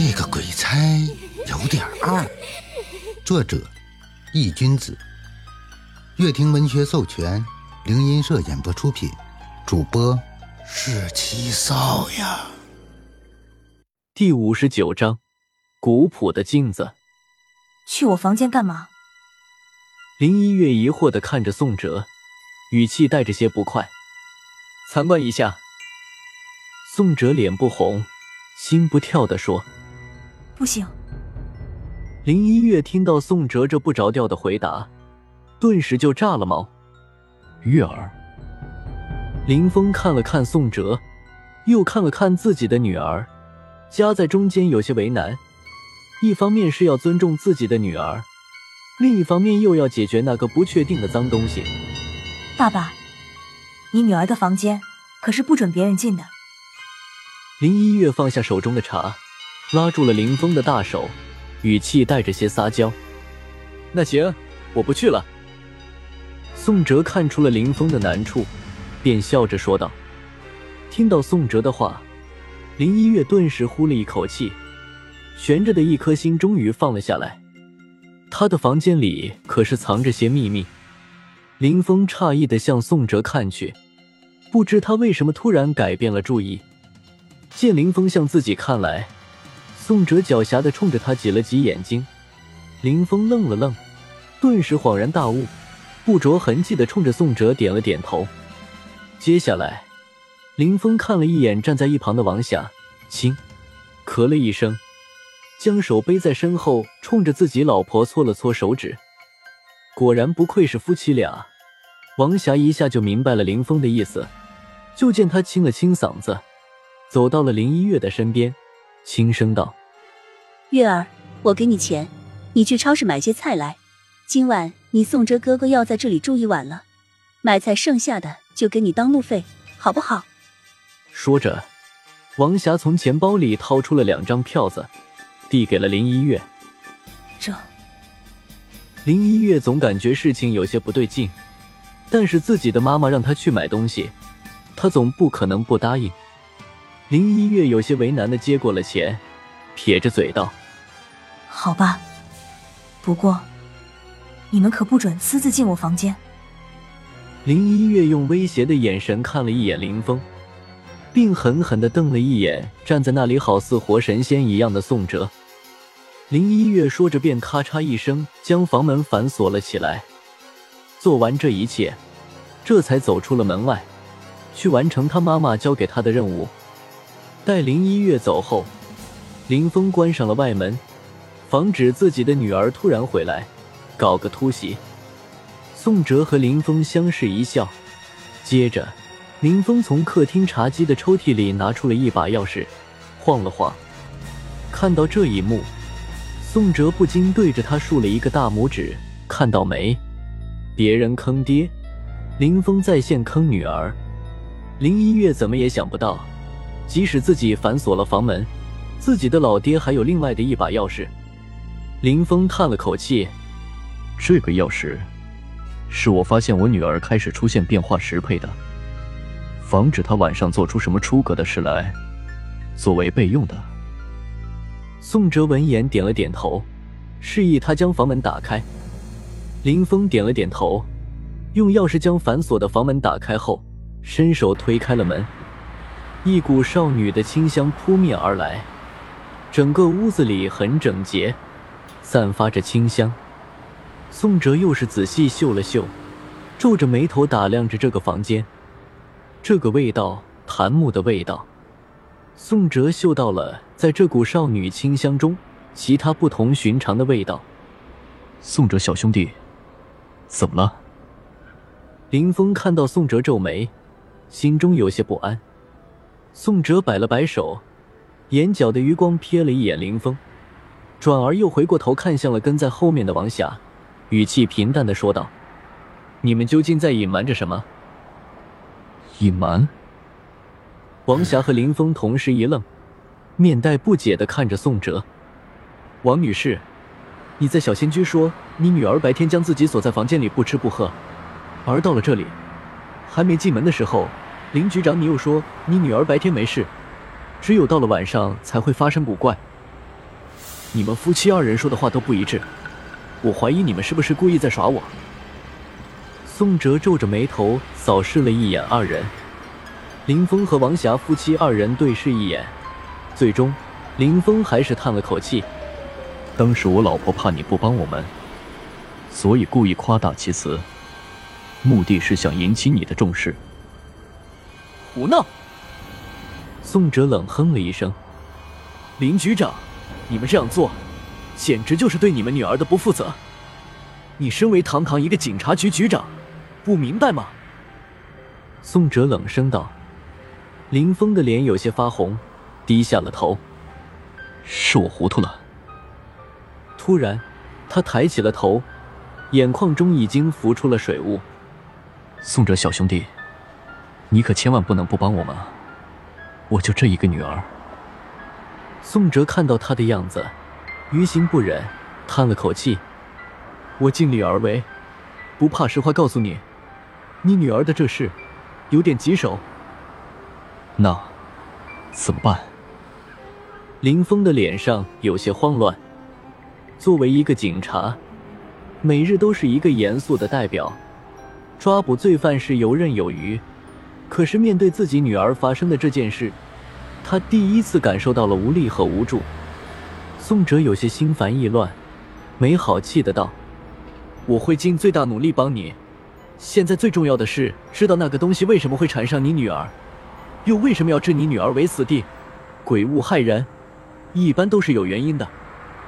这个鬼差有点二。作者：易君子，乐亭文学授权，灵音社演播出品，主播是七少呀。第五十九章：古朴的镜子。去我房间干嘛？林一月疑惑的看着宋哲，语气带着些不快。参观一下。宋哲脸不红，心不跳的说：“不行。”林一月听到宋哲这不着调的回答，顿时就炸了毛。月儿，林峰看了看宋哲，又看了看自己的女儿，夹在中间有些为难。一方面是要尊重自己的女儿，另一方面又要解决那个不确定的脏东西。爸爸，你女儿的房间可是不准别人进的。林一月放下手中的茶，拉住了林峰的大手，语气带着些撒娇：“那行，我不去了。”宋哲看出了林峰的难处，便笑着说道：“听到宋哲的话，林一月顿时呼了一口气，悬着的一颗心终于放了下来。他的房间里可是藏着些秘密。”林峰诧异的向宋哲看去，不知他为什么突然改变了主意。见林峰向自己看来，宋哲狡黠的冲着他挤了挤眼睛。林峰愣了愣，顿时恍然大悟，不着痕迹的冲着宋哲点了点头。接下来，林峰看了一眼站在一旁的王霞，轻咳了一声，将手背在身后，冲着自己老婆搓了搓手指。果然不愧是夫妻俩，王霞一下就明白了林峰的意思。就见他清了清嗓子。走到了林一月的身边，轻声道：“月儿，我给你钱，你去超市买些菜来。今晚你宋哲哥哥要在这里住一晚了，买菜剩下的就给你当路费，好不好？”说着，王霞从钱包里掏出了两张票子，递给了林一月。这，林一月总感觉事情有些不对劲，但是自己的妈妈让她去买东西，她总不可能不答应。林一月有些为难的接过了钱，撇着嘴道：“好吧，不过你们可不准私自进我房间。”林一月用威胁的眼神看了一眼林峰，并狠狠的瞪了一眼站在那里好似活神仙一样的宋哲。林一月说着，便咔嚓一声将房门反锁了起来。做完这一切，这才走出了门外，去完成他妈妈交给他的任务。待林一月走后，林峰关上了外门，防止自己的女儿突然回来搞个突袭。宋哲和林峰相视一笑，接着，林峰从客厅茶几的抽屉里拿出了一把钥匙，晃了晃。看到这一幕，宋哲不禁对着他竖了一个大拇指：“看到没？别人坑爹，林峰在线坑女儿。”林一月怎么也想不到。即使自己反锁了房门，自己的老爹还有另外的一把钥匙。林峰叹了口气：“这个钥匙是我发现我女儿开始出现变化时配的，防止她晚上做出什么出格的事来，作为备用的。”宋哲闻言点了点头，示意他将房门打开。林峰点了点头，用钥匙将反锁的房门打开后，伸手推开了门。一股少女的清香扑面而来，整个屋子里很整洁，散发着清香。宋哲又是仔细嗅了嗅，皱着眉头打量着这个房间。这个味道，檀木的味道。宋哲嗅到了在这股少女清香中其他不同寻常的味道。宋哲小兄弟，怎么了？林峰看到宋哲皱眉，心中有些不安。宋哲摆了摆手，眼角的余光瞥了一眼林峰，转而又回过头看向了跟在后面的王霞，语气平淡的说道：“你们究竟在隐瞒着什么？”隐瞒？王霞和林峰同时一愣，面带不解的看着宋哲。王女士，你在小仙居说你女儿白天将自己锁在房间里不吃不喝，而到了这里，还没进门的时候。林局长，你又说你女儿白天没事，只有到了晚上才会发生古怪。你们夫妻二人说的话都不一致，我怀疑你们是不是故意在耍我。宋哲皱着眉头扫视了一眼二人，林峰和王霞夫妻二人对视一眼，最终林峰还是叹了口气。当时我老婆怕你不帮我们，所以故意夸大其词，目的是想引起你的重视。胡闹！宋哲冷哼了一声：“林局长，你们这样做，简直就是对你们女儿的不负责。你身为堂堂一个警察局局长，不明白吗？”宋哲冷声道。林峰的脸有些发红，低下了头：“是我糊涂了。”突然，他抬起了头，眼眶中已经浮出了水雾。宋哲小兄弟，你可千万不能不帮我们啊！我就这一个女儿。宋哲看到他的样子，于心不忍，叹了口气：“我尽力而为，不怕实话告诉你，你女儿的这事有点棘手。那怎么办？”林峰的脸上有些慌乱。作为一个警察，每日都是一个严肃的代表，抓捕罪犯是游刃有余。可是面对自己女儿发生的这件事，他第一次感受到了无力和无助。宋哲有些心烦意乱，没好气的道：“我会尽最大努力帮你。现在最重要的是知道那个东西为什么会缠上你女儿，又为什么要置你女儿为死地。鬼物害人，一般都是有原因的。”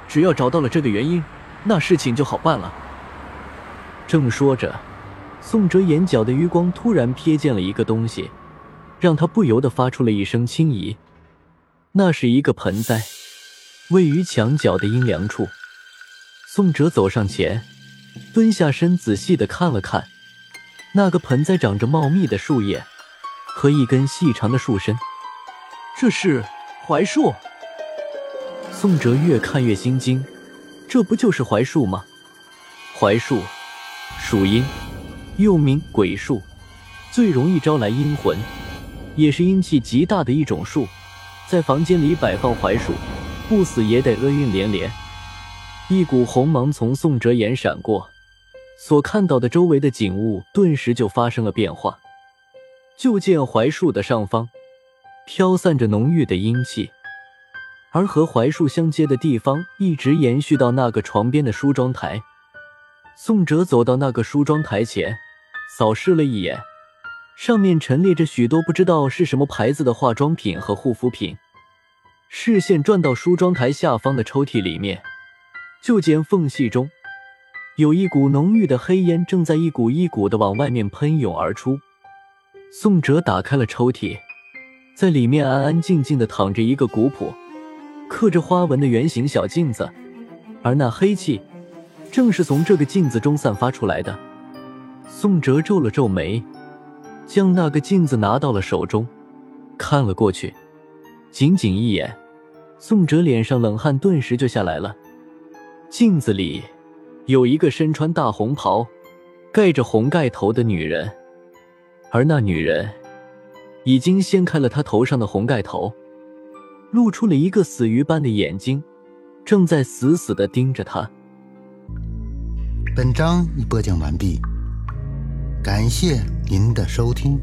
只要找到了这个原因，那事情就好办了。正说着，宋哲眼角的余光突然瞥见了一个东西，让他不由得发出了一声轻疑。那是一个盆栽，位于墙角的阴凉处。宋哲走上前，蹲下身，仔细的看了看，那个盆栽长着茂密的树叶和一根细长的树身，这是槐树。宋哲越看越心惊，这不就是槐树吗？槐树，属阴，又名鬼树，最容易招来阴魂，也是阴气极大的一种树。在房间里摆放槐树，不死也得厄运连连。一股红芒从宋哲眼闪过，所看到的周围的景物顿时就发生了变化。就见槐树的上方，飘散着浓郁的阴气。而和槐树相接的地方，一直延续到那个床边的梳妆台。宋哲走到那个梳妆台前，扫视了一眼，上面陈列着许多不知道是什么牌子的化妆品和护肤品。视线转到梳妆台下方的抽屉里面，就见缝隙中有一股浓郁的黑烟正在一股一股的往外面喷涌而出。宋哲打开了抽屉，在里面安安静静的躺着一个古朴。刻着花纹的圆形小镜子，而那黑气正是从这个镜子中散发出来的。宋哲皱了皱眉，将那个镜子拿到了手中，看了过去，仅仅一眼，宋哲脸上冷汗顿时就下来了。镜子里有一个身穿大红袍、盖着红盖头的女人，而那女人已经掀开了她头上的红盖头。露出了一个死鱼般的眼睛，正在死死的盯着他。本章已播讲完毕，感谢您的收听。